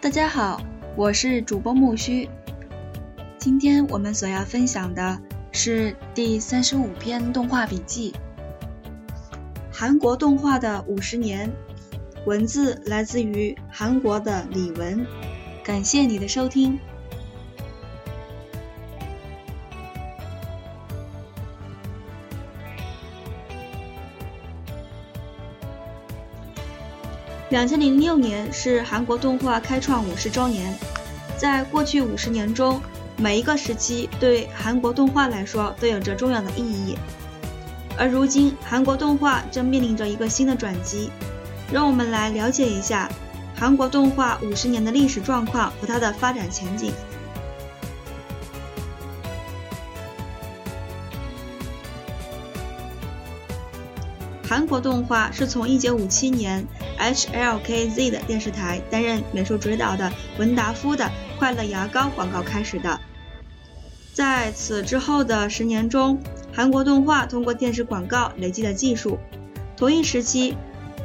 大家好，我是主播木须。今天我们所要分享的是第三十五篇动画笔记——韩国动画的五十年。文字来自于韩国的李文。感谢你的收听。两千零六年是韩国动画开创五十周年，在过去五十年中，每一个时期对韩国动画来说都有着重要的意义。而如今，韩国动画正面临着一个新的转机，让我们来了解一下韩国动画五十年的历史状况和它的发展前景。韩国动画是从1957年 HLKZ 的电视台担任美术指导的文达夫的快乐牙膏广告开始的。在此之后的十年中，韩国动画通过电视广告累积了技术。同一时期，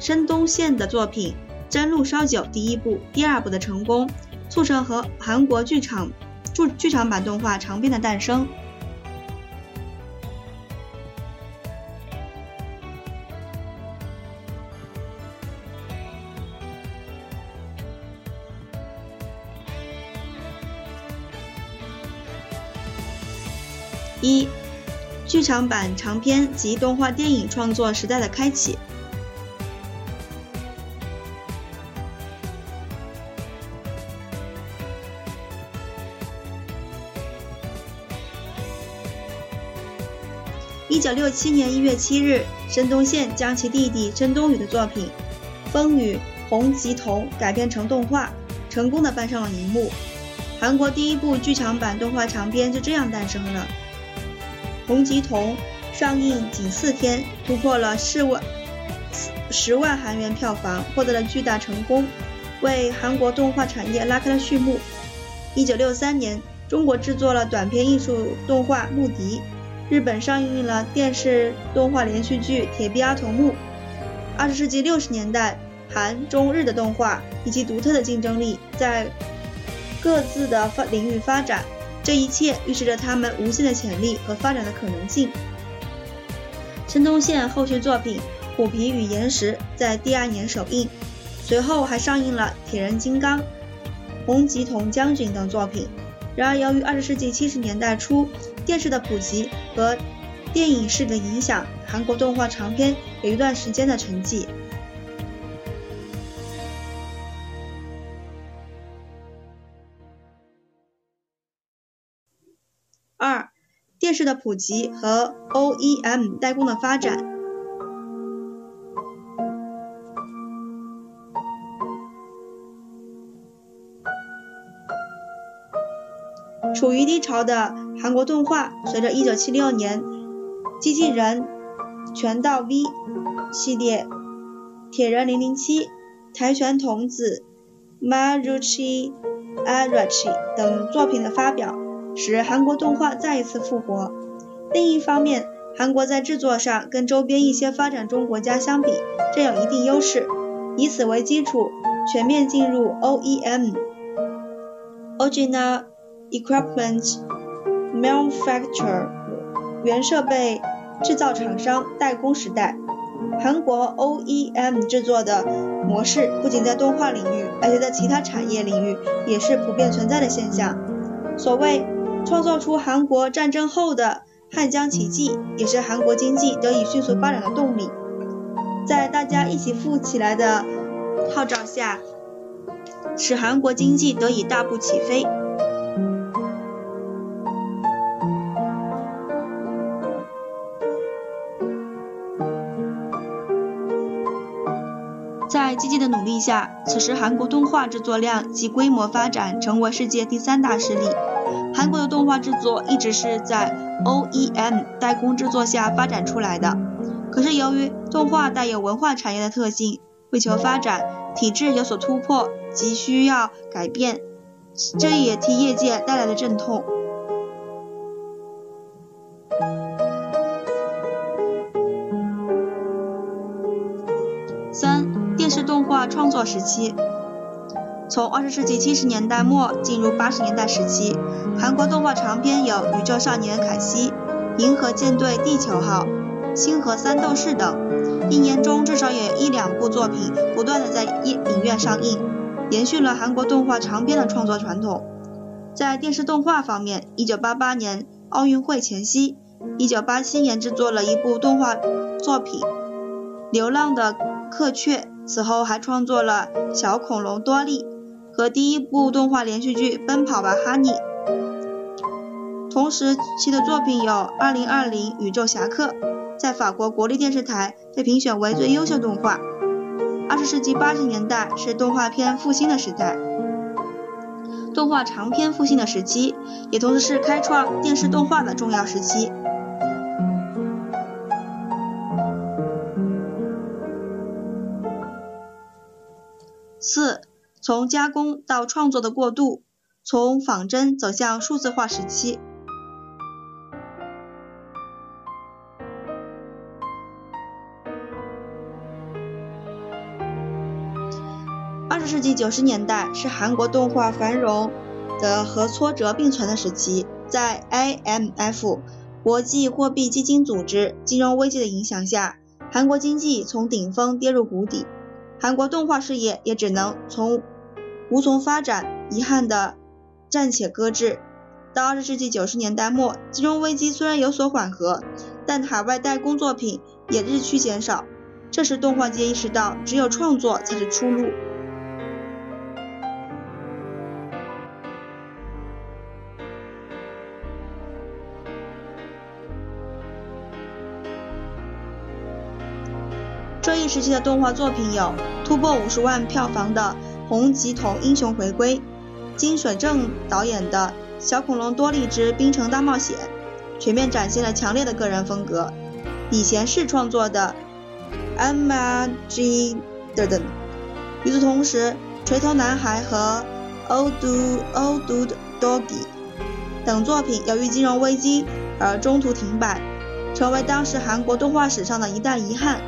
申东宪的作品《真露烧酒》第一部、第二部的成功，促成和韩国剧场剧剧场版动画长片的诞生。一、剧场版长篇及动画电影创作时代的开启。一九六七年一月七日，申东宪将其弟弟申东宇的作品《风雨红吉童》改编成动画，成功的搬上了荧幕。韩国第一部剧场版动画长片就这样诞生了。《红吉童》上映仅四天，突破了四万十万韩元票房，获得了巨大成功，为韩国动画产业拉开了序幕。一九六三年，中国制作了短片艺术动画《木笛》，日本上映了电视动画连续剧《铁臂阿童木》。二十世纪六十年代，韩、中、日的动画以及独特的竞争力在各自的发领域发展。这一切预示着他们无限的潜力和发展的可能性。申东宪后续作品《虎皮与岩石》在第二年首映，随后还上映了《铁人金刚》《红吉童将军》等作品。然而，由于二十世纪七十年代初电视的普及和电影式的影响，韩国动画长片有一段时间的沉寂。二、电视的普及和 OEM 代工的发展。处于低潮的韩国动画，随着1976年《机器人拳道 V》系列、《铁人007》、《跆拳童子 Maruchi Arachi》等作品的发表。使韩国动画再一次复活。另一方面，韩国在制作上跟周边一些发展中国家相比，占有一定优势。以此为基础，全面进入 OEM（Original Equipment Manufacturer） 原设备制造厂商代工时代。韩国 OEM 制作的模式不仅在动画领域，而且在其他产业领域也是普遍存在的现象。所谓创造出韩国战争后的汉江奇迹，也是韩国经济得以迅速发展的动力。在大家一起富起来的号召下，使韩国经济得以大步起飞。在积极的努力下，此时韩国动画制作量及规模发展成为世界第三大势力。韩国的动画制作一直是在 OEM 代工制作下发展出来的。可是由于动画带有文化产业的特性，为求发展，体制有所突破，急需要改变，这也替业界带来了阵痛。三、电视动画创作时期。从二十世纪七十年代末进入八十年代时期，韩国动画长片有《宇宙少年凯西》《银河舰队地球号》《星河三斗士》等，一年中至少有一两部作品不断的在影影院上映，延续了韩国动画长片的创作传统。在电视动画方面，一九八八年奥运会前夕，一九八七年制作了一部动画作品《流浪的客雀》，此后还创作了《小恐龙多利》。和第一部动画连续剧《奔跑吧，哈尼》。同时期的作品有《2020宇宙侠客》，在法国国立电视台被评选为最优秀动画。二十世纪八十年代是动画片复兴的时代，动画长篇复兴的时期，也同时是开创电视动画的重要时期。四。从加工到创作的过渡，从仿真走向数字化时期。二十世纪九十年代是韩国动画繁荣的和挫折并存的时期，在 IMF 国际货币基金组织金融危机的影响下，韩国经济从顶峰跌入谷底，韩国动画事业也只能从。无从发展，遗憾的暂且搁置。到二十世纪九十年代末，金融危机虽然有所缓和，但海外代工作品也日趋减少。这时，动画界意识到，只有创作才是出路。这一时期的动画作品有突破五十万票房的。洪吉童英雄回归，金水正导演的《小恐龙多利之冰城大冒险》，全面展现了强烈的个人风格。李贤士创作的《Amagi》等。与此同时，《锤头男孩》和《Old Old Doggy》等作品由于金融危机而中途停摆，成为当时韩国动画史上的一大遗憾。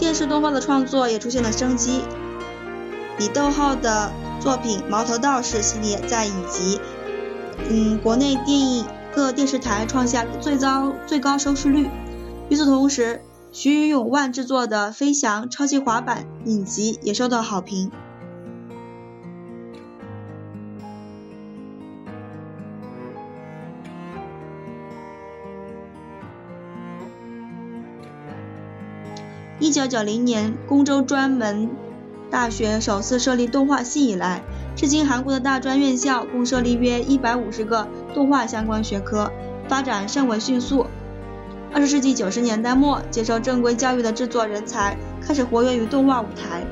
电视动画的创作也出现了生机，李逗号的作品《毛头道士》系列在以及嗯国内电影各电视台创下最高最高收视率。与此同时，徐永万制作的《飞翔超级滑板》影集也受到好评。一九九零年，公州专门大学首次设立动画系以来，至今韩国的大专院校共设立约一百五十个动画相关学科，发展甚为迅速。二十世纪九十年代末，接受正规教育的制作人才开始活跃于动画舞台，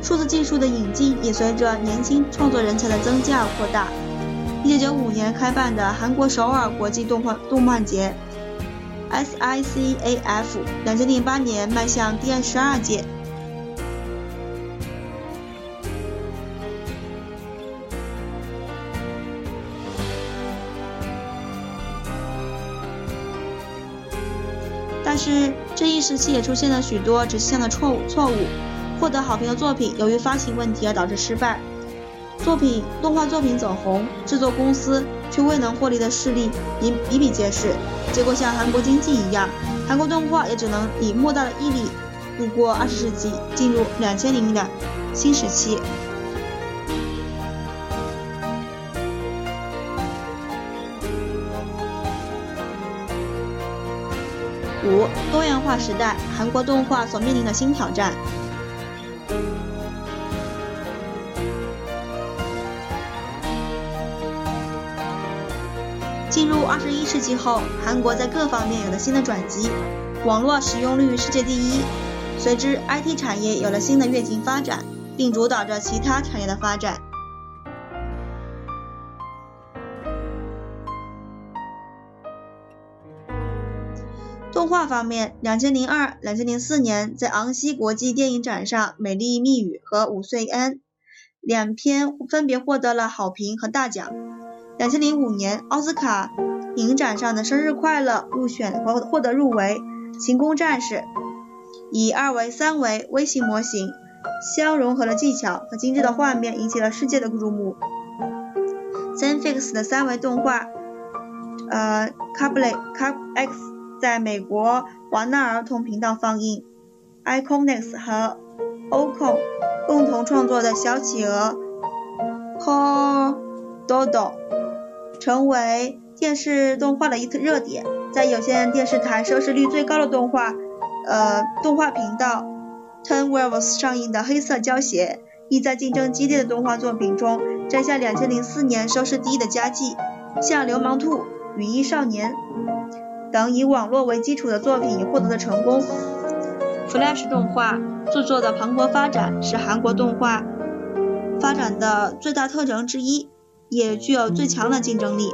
数字技术的引进也随着年轻创作人才的增加而扩大。一九九五年开办的韩国首尔国际动画动漫节。SICAF 两千零八年迈向第十二届。但是这一时期也出现了许多指向的错误错误，获得好评的作品由于发行问题而导致失败，作品动画作品走红，制作公司却未能获利的事例比比比皆是。结果像韩国经济一样，韩国动画也只能以莫大的毅力度过二十世纪，进入两千零的新时期。五多元化时代，韩国动画所面临的新挑战。进入二十一世纪后，韩国在各方面有了新的转机，网络使用率世界第一，随之 IT 产业有了新的跃进发展，并主导着其他产业的发展。动画方面，两千零二、两千零四年在昂西国际电影展上，《美丽蜜语》和《五岁安》两篇分别获得了好评和大奖。两千零五年奥斯卡影展上的生日快乐入选和获得入围。行宫战士以二维、三维微型模型相融合的技巧和精致的画面引起了世界的注目。Zenfix 的三维动画，呃 c a p l e Cap X 在美国华纳儿童频道放映。Iconix 和 Ocon 共同创作的小企鹅 c o r d o d o 成为电视动画的一次热点，在有线电视台收视率最高的动画，呃，动画频道 Ten Wolves 上映的《黑色胶鞋》，亦在竞争激烈的动画作品中摘下2004年收视第一的佳绩，像《流氓兔》《雨衣少年》等以网络为基础的作品获得了成功。Flash 动画著作的蓬勃发展是韩国动画发展的最大特征之一，也具有最强的竞争力。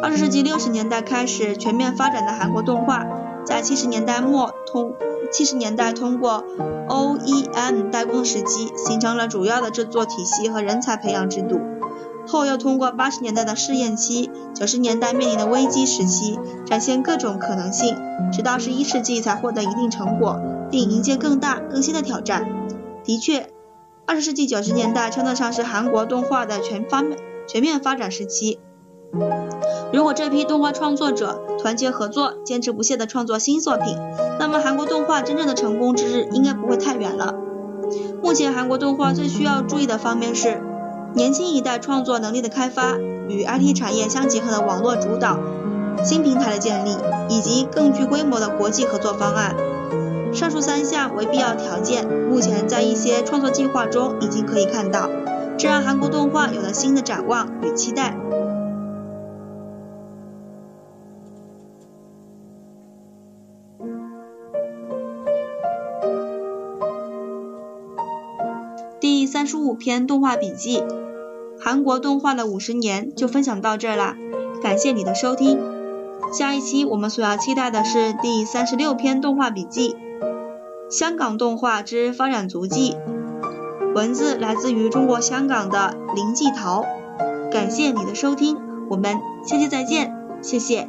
二十世纪六十年代开始全面发展的韩国动画，在七十年代末通七十年代通过 OEM 代工时期，形成了主要的制作体系和人才培养制度。后又通过八十年代的试验期，九十年代面临的危机时期，展现各种可能性，直到十一世纪才获得一定成果，并迎接更大更新的挑战。的确，二十世纪九十年代称得上是韩国动画的全方面全面发展时期。如果这批动画创作者团结合作，坚持不懈地创作新作品，那么韩国动画真正的成功之日应该不会太远了。目前韩国动画最需要注意的方面是。年轻一代创作能力的开发，与 IT 产业相结合的网络主导新平台的建立，以及更具规模的国际合作方案。上述三项为必要条件，目前在一些创作计划中已经可以看到，这让韩国动画有了新的展望与期待。篇动画笔记。韩国动画的五十年就分享到这儿啦，感谢你的收听。下一期我们所要期待的是第三十六篇动画笔记《香港动画之发展足迹》，文字来自于中国香港的林继陶。感谢你的收听，我们下期再见，谢谢。